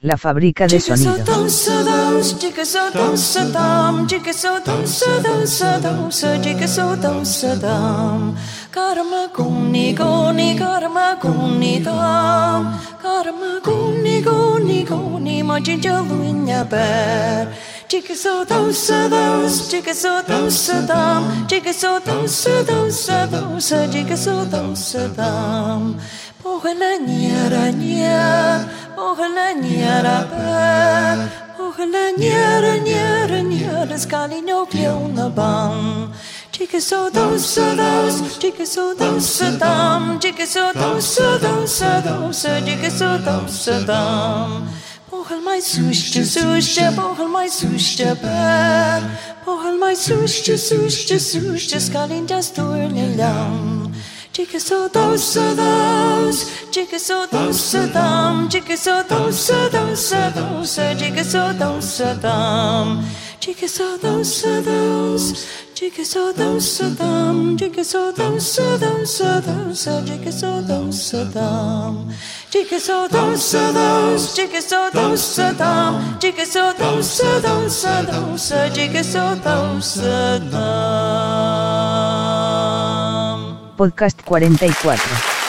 la fábrica de sonido. Dam. Pohla nyara nya Pohla nyara ber Pohla nyara nyara nyara skali no na bam Jigsaw dosa dos, jigsaw dosa dum, jigsaw dosa dosa dosa, jigsaw dosa dum. Pohal my sushja sushja, pohal my sushja bär. Pohal doce, doce, diga sou doce, dam, diga sou doce, doce, doce, diga sou doce, dam, diga sou doce, doce, diga sou doce, dam, diga sou doce, doce, doce, diga sou doce, dam, diga sou doce, doce, diga sou doce, dam, diga sou doce, doce, diga sou doce, dam. Podcast 44.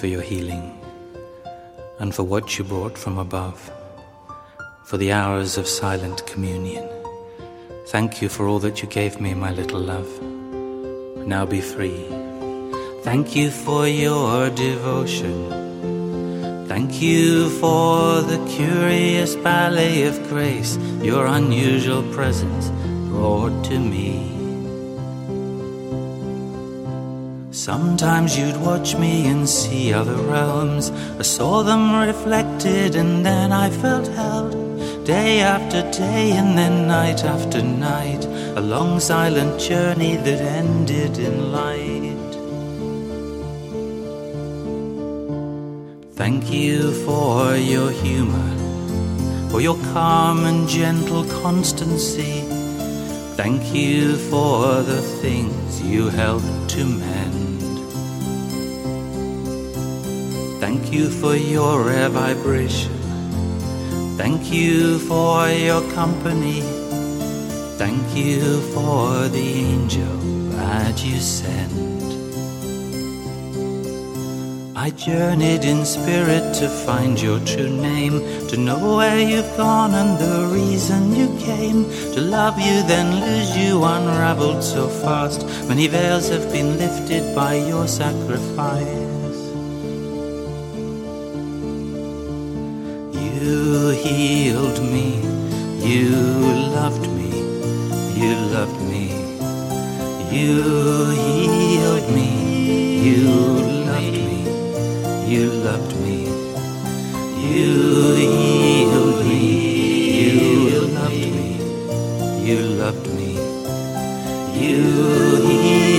For your healing and for what you brought from above, for the hours of silent communion. Thank you for all that you gave me, my little love. Now be free. Thank you for your devotion. Thank you for the curious ballet of grace your unusual presence brought to me. Sometimes you'd watch me and see other realms. I saw them reflected and then I felt held. Day after day and then night after night. A long silent journey that ended in light. Thank you for your humor, for your calm and gentle constancy. Thank you for the things you help to mend. Thank you for your rare vibration. Thank you for your company. Thank you for the angel that you sent. I journeyed in spirit to find your true name, to know where you've gone and the reason you came. To love you, then lose you, unraveled so fast. Many veils have been lifted by your sacrifice. You healed me, you loved me, you loved me. You healed me, you loved me, you loved me. You healed me, you loved me, you loved me. You healed me,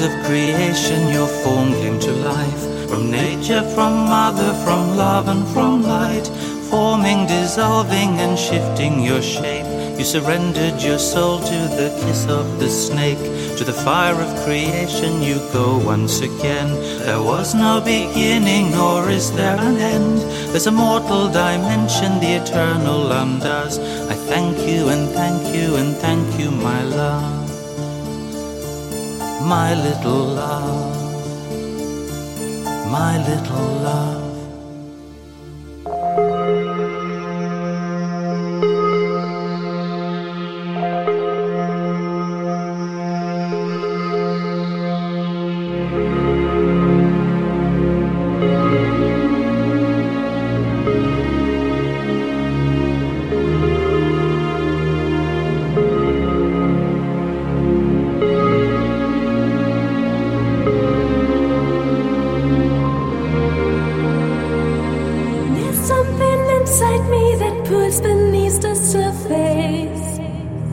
of creation, your form came to life. From nature, from mother, from love, and from light. Forming, dissolving, and shifting your shape. You surrendered your soul to the kiss of the snake. To the fire of creation, you go once again. There was no beginning, nor is there an end. There's a mortal dimension the eternal undoes. I thank you and thank you and thank you, my love my little love, my little love.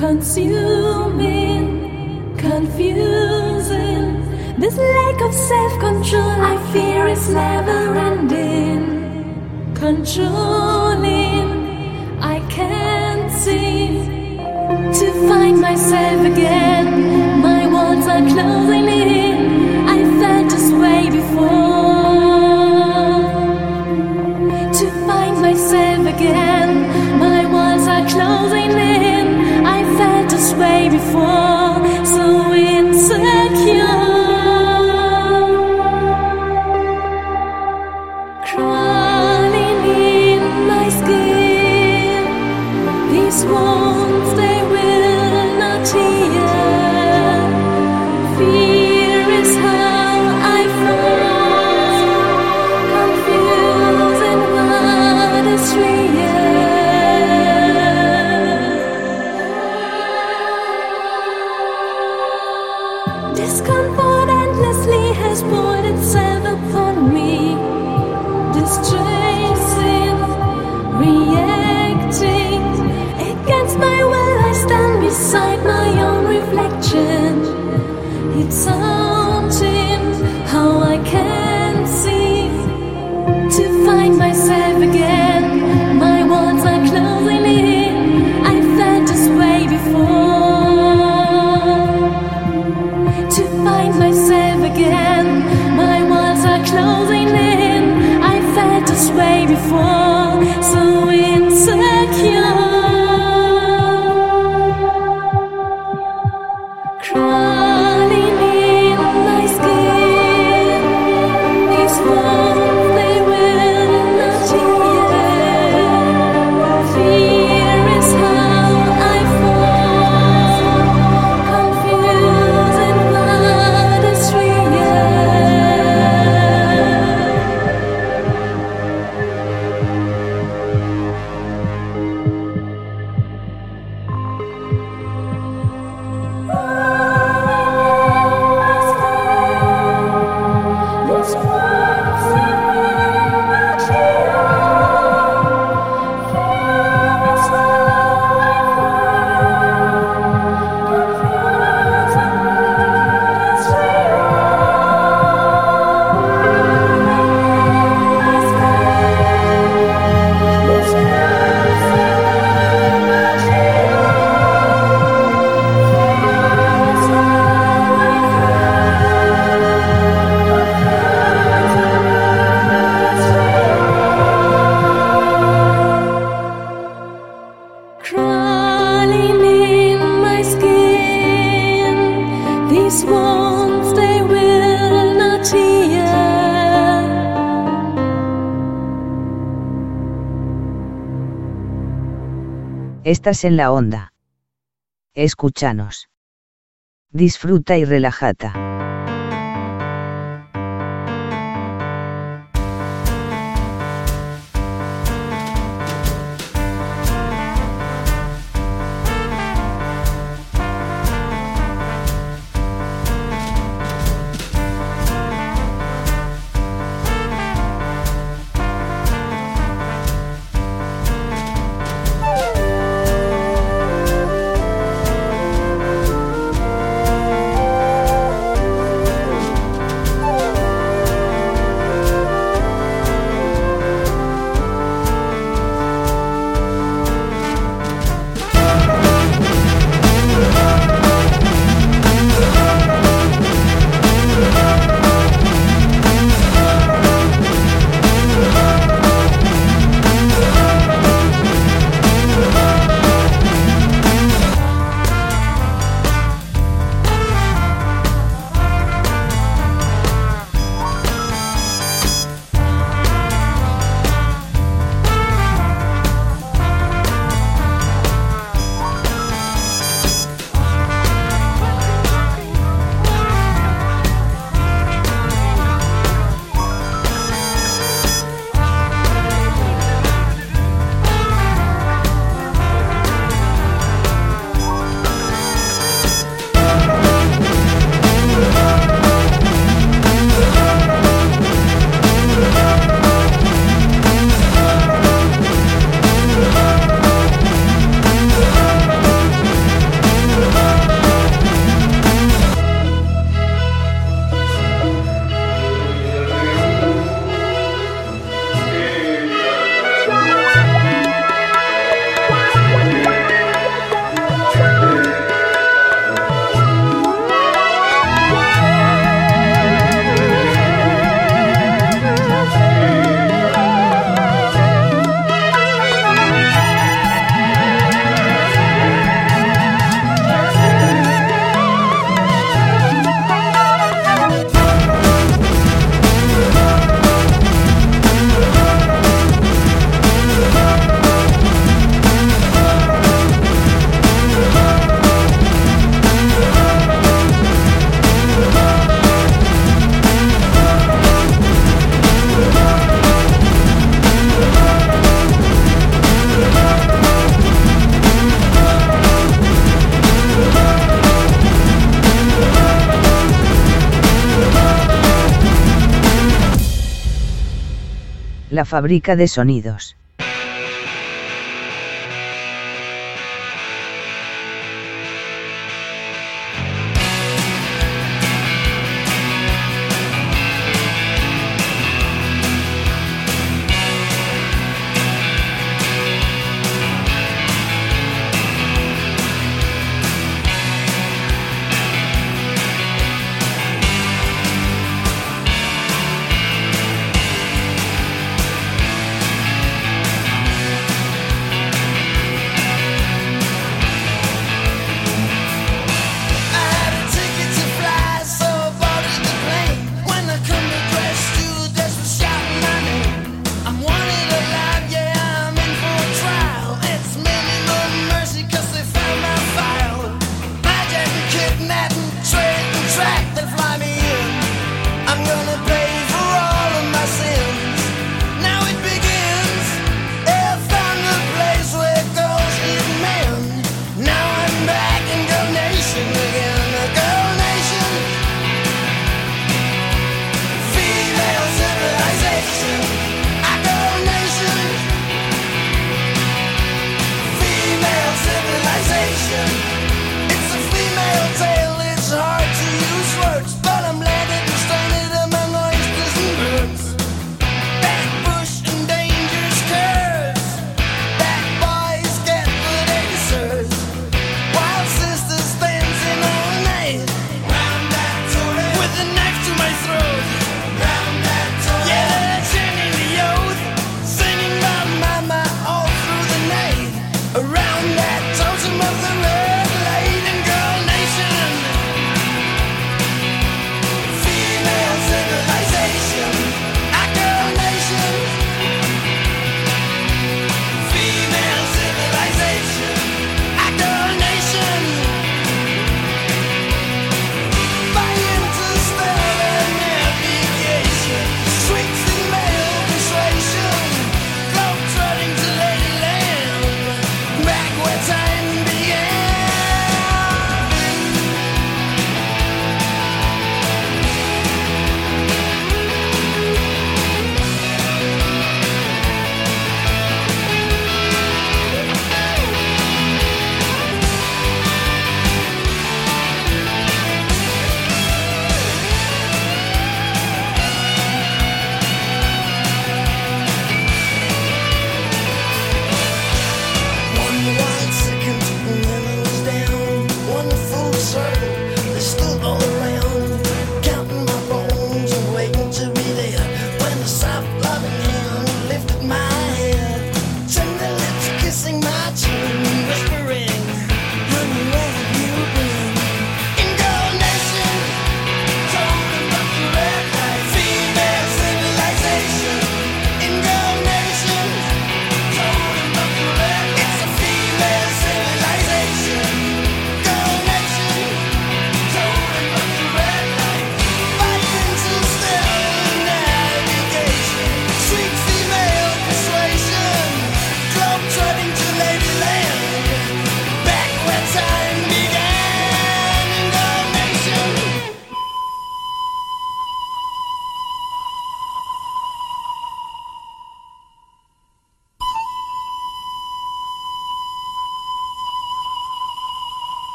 Consuming, confusing. This lack of self control I fear is never ending. Controlling, I can't seem to find myself again. My walls are closing in. This Estás en la onda. Escúchanos. Disfruta y relájate. Fábrica de sonidos.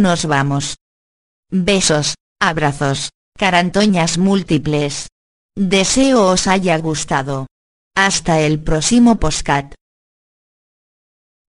Nos vamos. Besos, abrazos, carantoñas múltiples. Deseo os haya gustado. Hasta el próximo postcat.